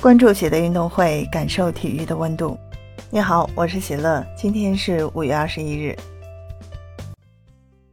关注喜乐运动会，感受体育的温度。你好，我是喜乐，今天是五月二十一日。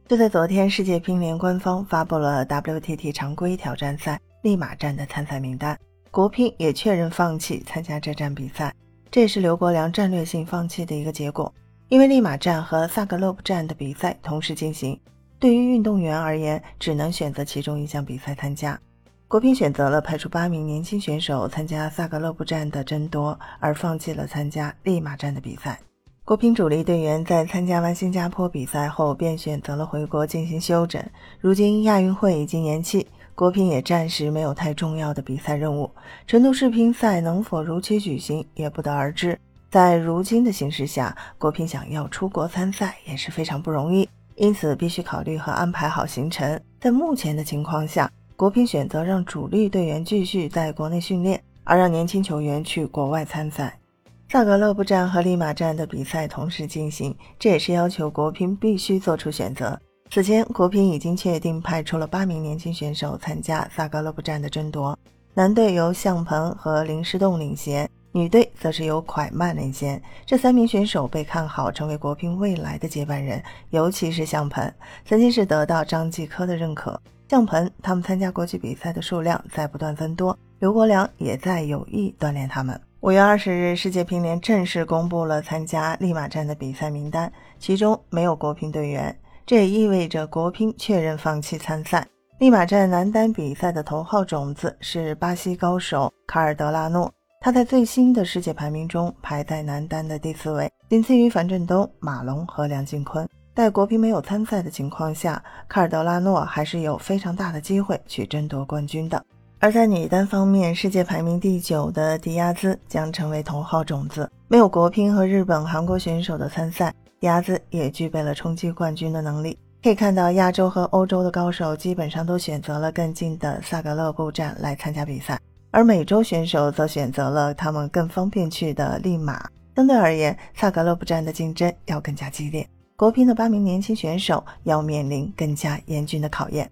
就在昨天，世界乒联官方发布了 WTT 常规挑战赛利马站的参赛名单，国乒也确认放弃参加这站比赛，这也是刘国梁战略性放弃的一个结果。因为利马站和萨格勒布站的比赛同时进行，对于运动员而言，只能选择其中一项比赛参加。国乒选择了派出八名年轻选手参加萨格勒布站的争夺，而放弃了参加利马站的比赛。国乒主力队员在参加完新加坡比赛后，便选择了回国进行休整。如今亚运会已经延期，国乒也暂时没有太重要的比赛任务。成都世乒赛能否如期举行，也不得而知。在如今的形势下，国乒想要出国参赛也是非常不容易，因此必须考虑和安排好行程。在目前的情况下，国乒选择让主力队员继续在国内训练，而让年轻球员去国外参赛。萨格勒布站和利马站的比赛同时进行，这也是要求国乒必须做出选择。此前，国乒已经确定派出了八名年轻选手参加萨格勒布站的争夺，男队由向鹏和林诗栋领衔。女队则是由蒯曼领衔，这三名选手被看好成为国乒未来的接班人，尤其是向鹏，曾经是得到张继科的认可。向鹏他们参加国际比赛的数量在不断增多，刘国梁也在有意锻炼他们。五月二十日，世界乒联正式公布了参加利马站的比赛名单，其中没有国乒队员，这也意味着国乒确认放弃参赛。利马站男单比赛的头号种子是巴西高手卡尔德拉诺。他在最新的世界排名中排在男单的第四位，仅次于樊振东、马龙和梁靖昆。在国乒没有参赛的情况下，卡尔德拉诺还是有非常大的机会去争夺冠军的。而在女单方面，世界排名第九的迪亚兹将成为头号种子。没有国乒和日本、韩国选手的参赛，迪亚兹也具备了冲击冠军的能力。可以看到，亚洲和欧洲的高手基本上都选择了更近的萨格勒布站来参加比赛。而美洲选手则选择了他们更方便去的利马。相对而言，萨格勒布站的竞争要更加激烈，国乒的八名年轻选手要面临更加严峻的考验。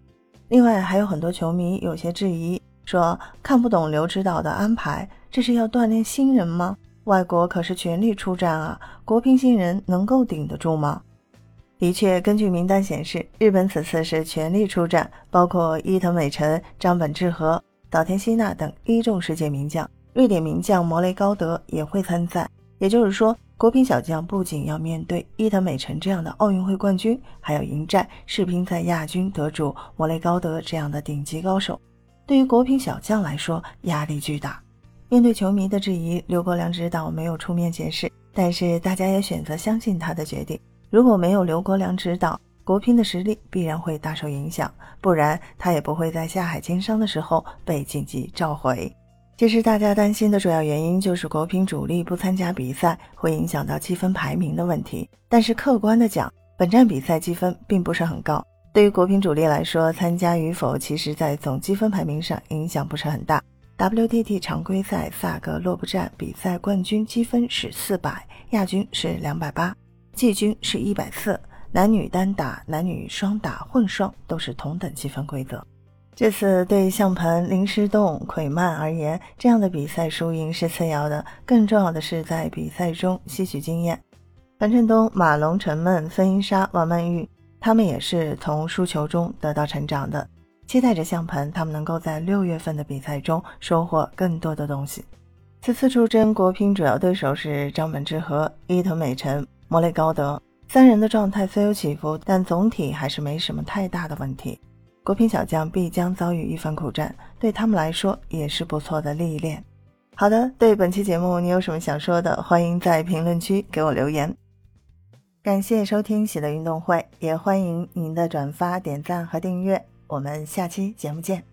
另外，还有很多球迷有些质疑，说看不懂刘指导的安排，这是要锻炼新人吗？外国可是全力出战啊，国乒新人能够顶得住吗？的确，根据名单显示，日本此次是全力出战，包括伊藤美诚、张本智和。岛田希娜等一众世界名将，瑞典名将摩雷高德也会参赛。也就是说，国乒小将不仅要面对伊藤美诚这样的奥运会冠军，还要迎战世乒赛亚军得主摩雷高德这样的顶级高手。对于国乒小将来说，压力巨大。面对球迷的质疑，刘国梁指导没有出面解释，但是大家也选择相信他的决定。如果没有刘国梁指导，国乒的实力必然会大受影响，不然他也不会在下海经商的时候被紧急召回。其实大家担心的主要原因就是国乒主力不参加比赛会影响到积分排名的问题。但是客观的讲，本站比赛积分并不是很高，对于国乒主力来说，参加与否其实在总积分排名上影响不是很大。WTT 常规赛萨格勒布站比赛冠军积分是四百，亚军是两百八，季军是一百四。男女单打、男女双打、混双都是同等积分规则。这次对向鹏、林诗栋、蒯曼而言，这样的比赛输赢是次要的，更重要的是在比赛中吸取经验。樊振东、马龙、陈梦、孙颖莎、王曼玉，他们也是从输球中得到成长的。期待着向鹏他们能够在六月份的比赛中收获更多的东西。此次出征国乒主要对手是张本智和、伊藤美诚、莫雷高德。三人的状态虽有起伏，但总体还是没什么太大的问题。国乒小将必将遭遇一番苦战，对他们来说也是不错的历练。好的，对本期节目你有什么想说的，欢迎在评论区给我留言。感谢收听喜乐运动会，也欢迎您的转发、点赞和订阅。我们下期节目见。